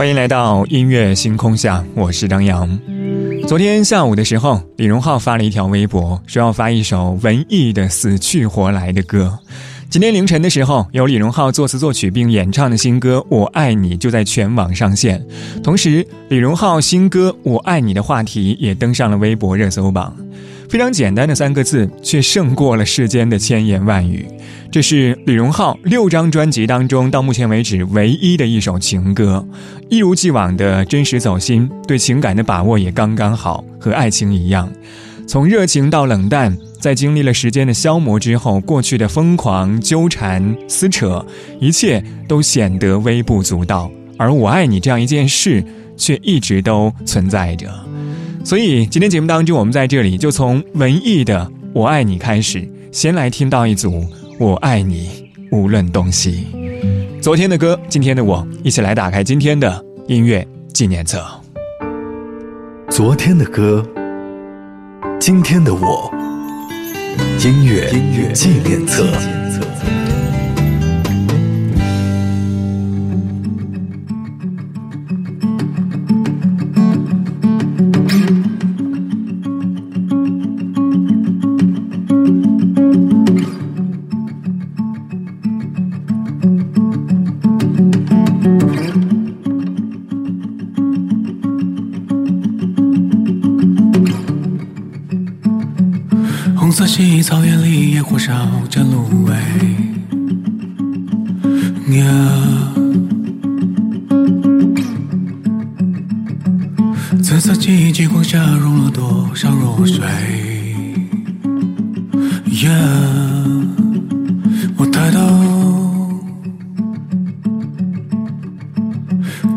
欢迎来到音乐星空下，我是张扬。昨天下午的时候，李荣浩发了一条微博，说要发一首文艺的死去活来的歌。今天凌晨的时候，由李荣浩作词作曲并演唱的新歌《我爱你》就在全网上线。同时，李荣浩新歌《我爱你》的话题也登上了微博热搜榜。非常简单的三个字，却胜过了世间的千言万语。这是李荣浩六张专辑当中到目前为止唯一的一首情歌，一如既往的真实走心，对情感的把握也刚刚好，和爱情一样，从热情到冷淡，在经历了时间的消磨之后，过去的疯狂纠缠撕扯，一切都显得微不足道，而我爱你这样一件事，却一直都存在着。所以今天节目当中，我们在这里就从文艺的《我爱你》开始，先来听到一组。我爱你，无论东西。昨天的歌，今天的我，一起来打开今天的音乐纪念册。昨天的歌，今天的我，音乐音乐纪念册。入水 yeah？我抬头，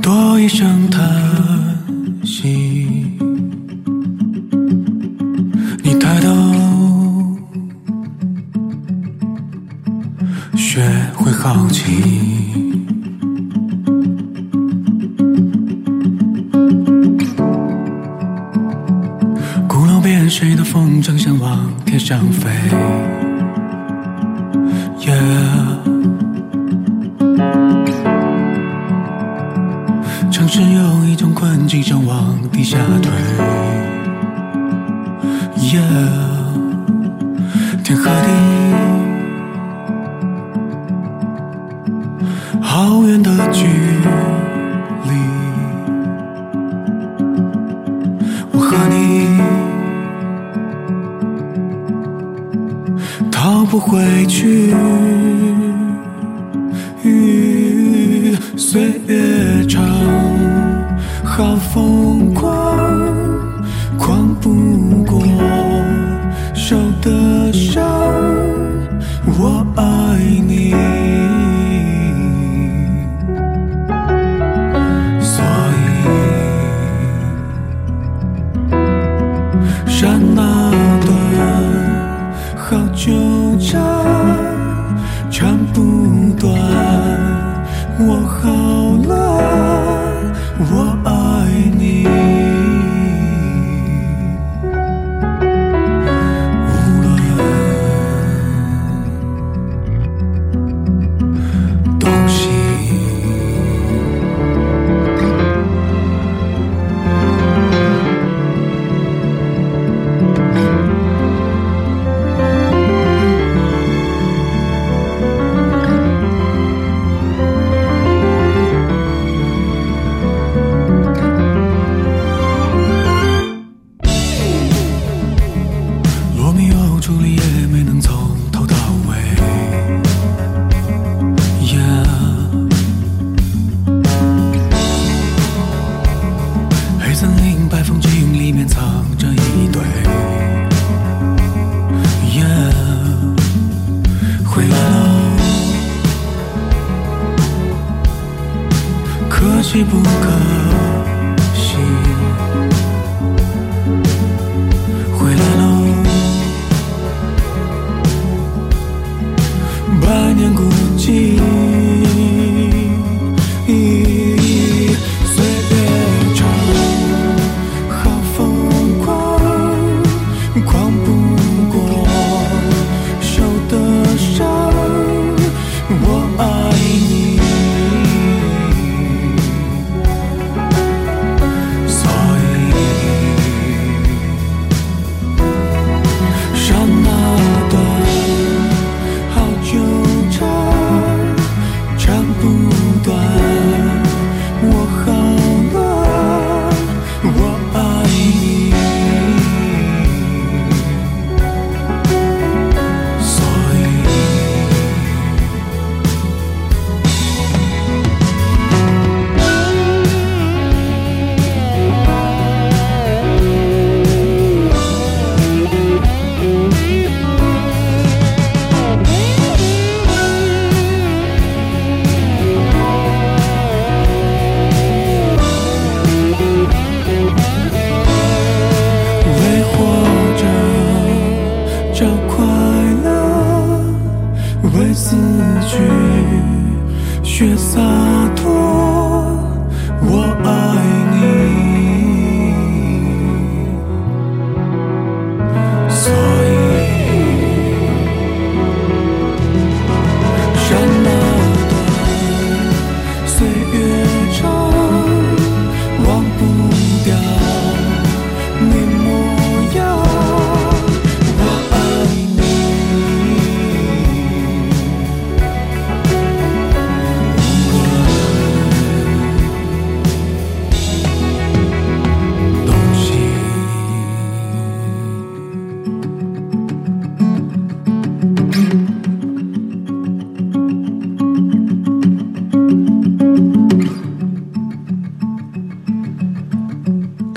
多一声叹天和地。好远的距离，我和你逃不回去。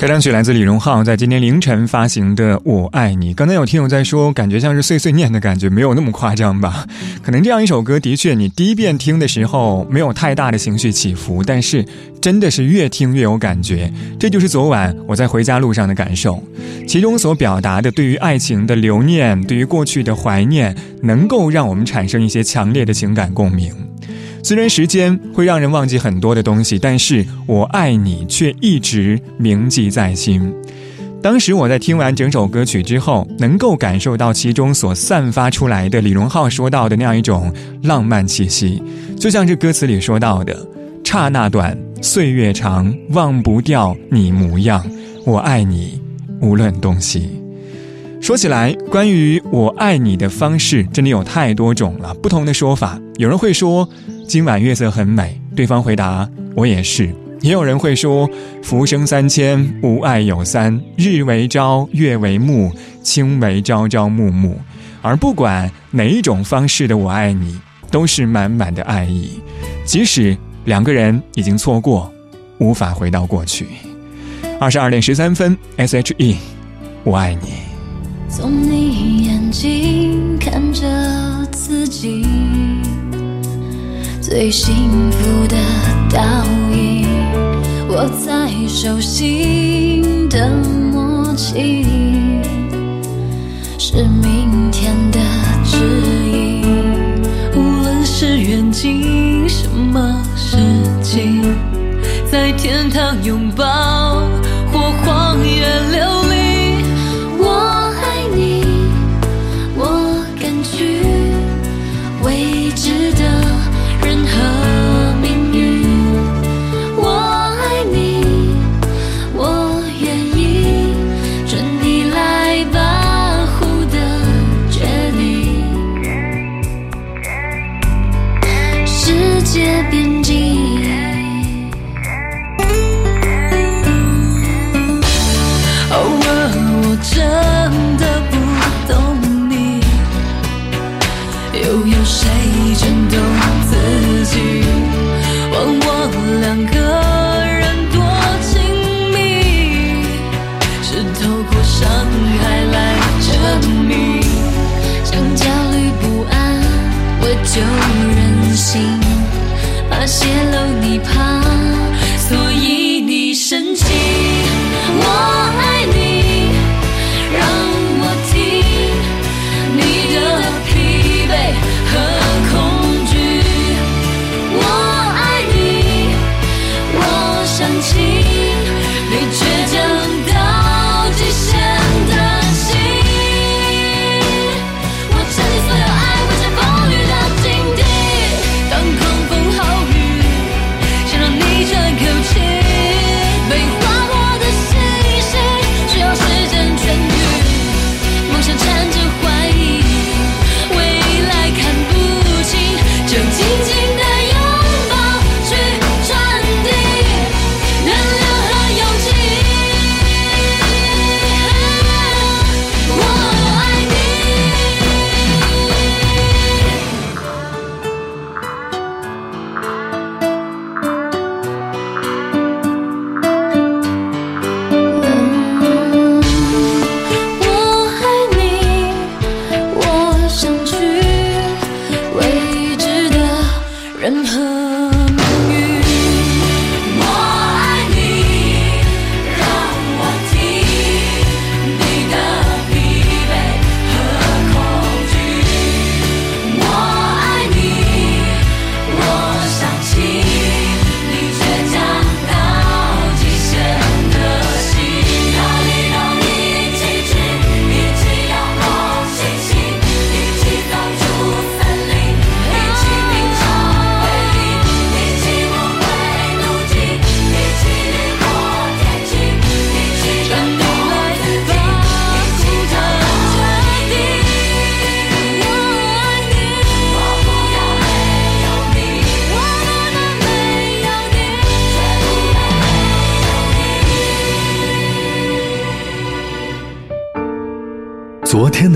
开场曲来自李荣浩在今天凌晨发行的《我爱你》。刚才有听友在说，感觉像是碎碎念的感觉，没有那么夸张吧？可能这样一首歌，的确你第一遍听的时候没有太大的情绪起伏，但是真的是越听越有感觉。这就是昨晚我在回家路上的感受，其中所表达的对于爱情的留念，对于过去的怀念，能够让我们产生一些强烈的情感共鸣。虽然时间会让人忘记很多的东西，但是我爱你却一直铭记在心。当时我在听完整首歌曲之后，能够感受到其中所散发出来的李荣浩说到的那样一种浪漫气息，就像这歌词里说到的：“刹那短，岁月长，忘不掉你模样。我爱你，无论东西。”说起来，关于我爱你的方式，真的有太多种了，不同的说法。有人会说。今晚月色很美，对方回答：“我也是。”也有人会说：“浮生三千，吾爱有三，日为朝，月为暮，卿为朝朝暮暮。”而不管哪一种方式的“我爱你”，都是满满的爱意。即使两个人已经错过，无法回到过去。二十二点十三分，S.H.E，我爱你。从你眼睛最幸福的倒影，握在手心的默契，是明天的指引。无论是远近，什么事情，在天堂拥抱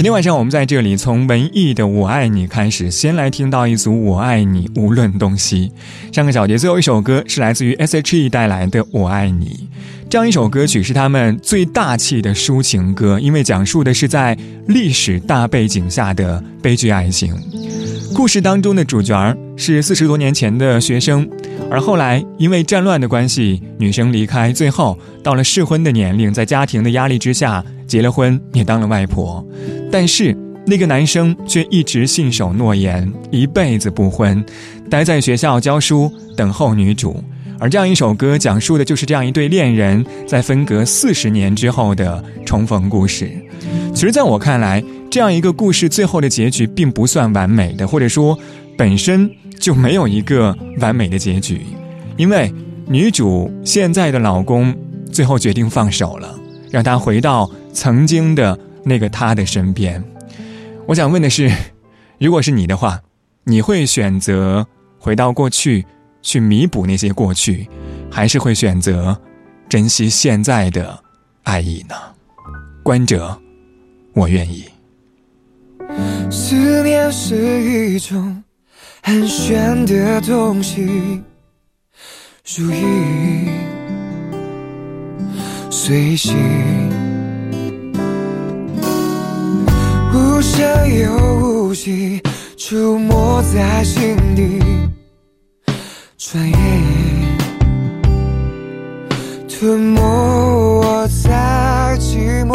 今天晚上我们在这里从文艺的《我爱你》开始，先来听到一组《我爱你》，无论东西。上个小节最后一首歌是来自于 S.H.E 带来的《我爱你》，这样一首歌曲是他们最大气的抒情歌，因为讲述的是在历史大背景下的悲剧爱情。故事当中的主角是四十多年前的学生。而后来，因为战乱的关系，女生离开，最后到了适婚的年龄，在家庭的压力之下结了婚，也当了外婆。但是那个男生却一直信守诺言，一辈子不婚，待在学校教书，等候女主。而这样一首歌，讲述的就是这样一对恋人在分隔四十年之后的重逢故事。其实，在我看来，这样一个故事最后的结局并不算完美的，或者说，本身。就没有一个完美的结局，因为女主现在的老公最后决定放手了，让她回到曾经的那个他的身边。我想问的是，如果是你的话，你会选择回到过去去弥补那些过去，还是会选择珍惜现在的爱意呢？观者，我愿意。思念是一种。很玄的东西，如影随形，无声又无息，出没在心底。转眼吞没我在寂寞，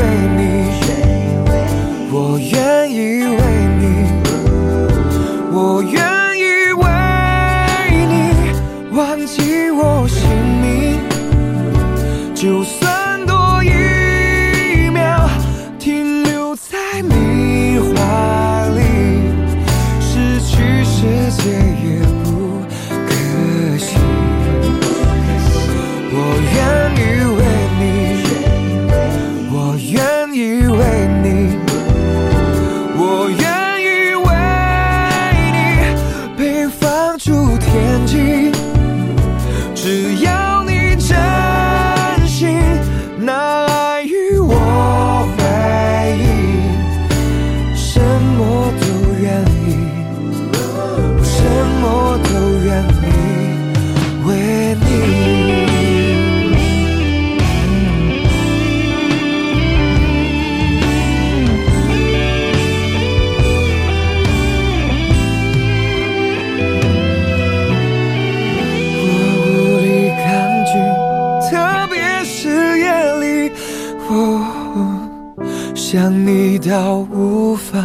想你到无法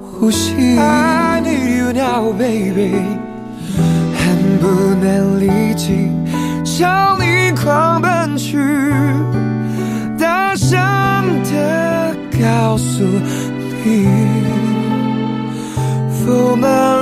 呼吸，I need you now, baby，恨不能立即朝你狂奔去，大声的告诉你，For my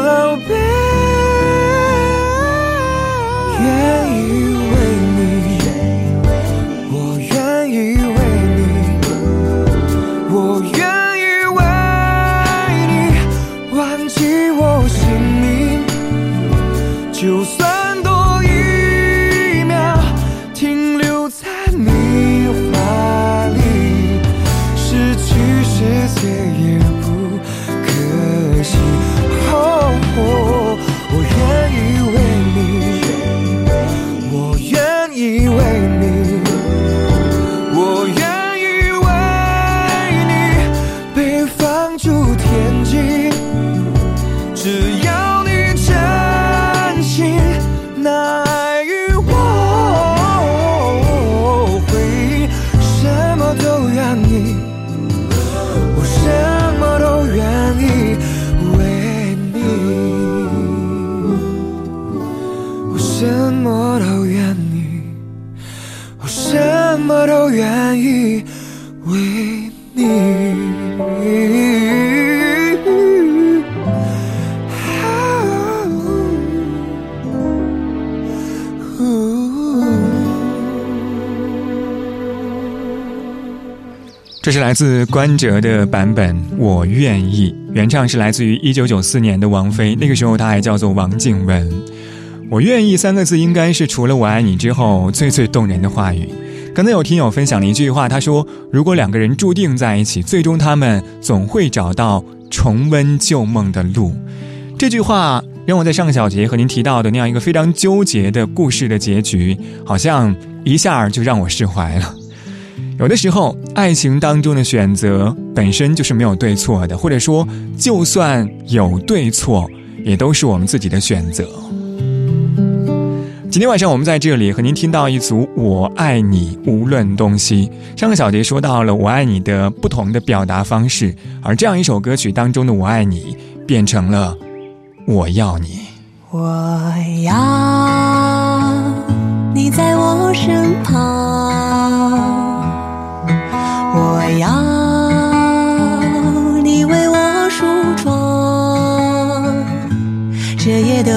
这是来自关喆的版本《我愿意》，原唱是来自于一九九四年的王菲，那个时候她还叫做王静雯。我愿意三个字，应该是除了我爱你之后最最动人的话语。刚才有听友分享了一句话，他说：“如果两个人注定在一起，最终他们总会找到重温旧梦的路。”这句话让我在上个小节和您提到的那样一个非常纠结的故事的结局，好像一下就让我释怀了。有的时候，爱情当中的选择本身就是没有对错的，或者说，就算有对错，也都是我们自己的选择。今天晚上我们在这里和您听到一组《我爱你》，无论东西。上个小节说到了“我爱你”的不同的表达方式，而这样一首歌曲当中的“我爱你”变成了“我要你”。我要你在我身旁，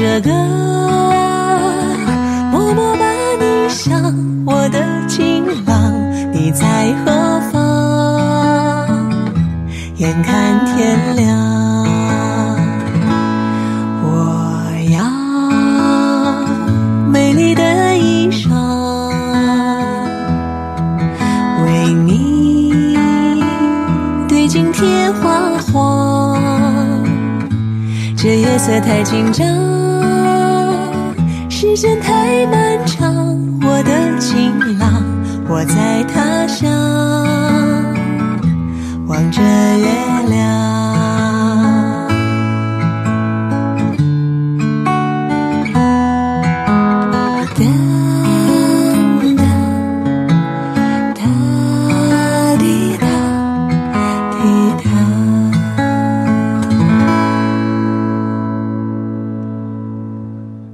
着歌默默把你想我的情郎你在何方眼看天亮我要美丽的衣裳为你对镜贴花黄这夜色太紧张。时间太漫长，我的情郎，我在他乡望着月亮。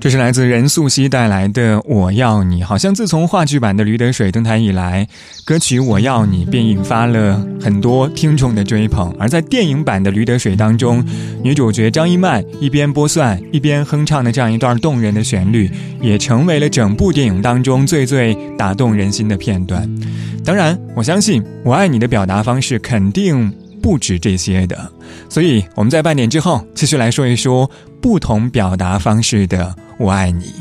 这是来自任素汐带来的《我要你》，好像自从话剧版的《驴得水》登台以来，歌曲《我要你》便引发了很多听众的追捧。而在电影版的《驴得水》当中，女主角张一曼一边剥蒜一边哼唱的这样一段动人的旋律，也成为了整部电影当中最最打动人心的片段。当然，我相信《我爱你》的表达方式肯定不止这些的，所以我们在半点之后继续来说一说不同表达方式的。我爱你，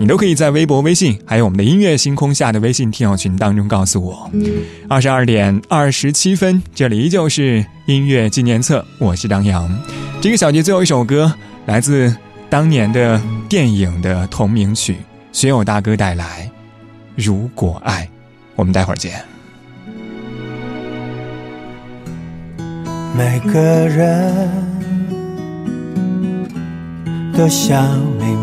你都可以在微博、微信，还有我们的音乐星空下的微信听友群当中告诉我。二十二点二十七分，这里依旧是音乐纪念册，我是张扬。这个小节最后一首歌来自当年的电影的同名曲，学友大哥带来《如果爱》，我们待会儿见。每个人。都想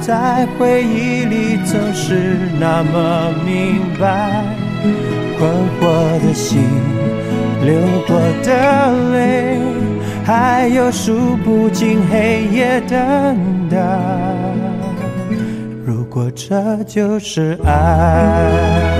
在回忆里总是那么明白，困惑的心，流过的泪，还有数不尽黑夜等待。如果这就是爱。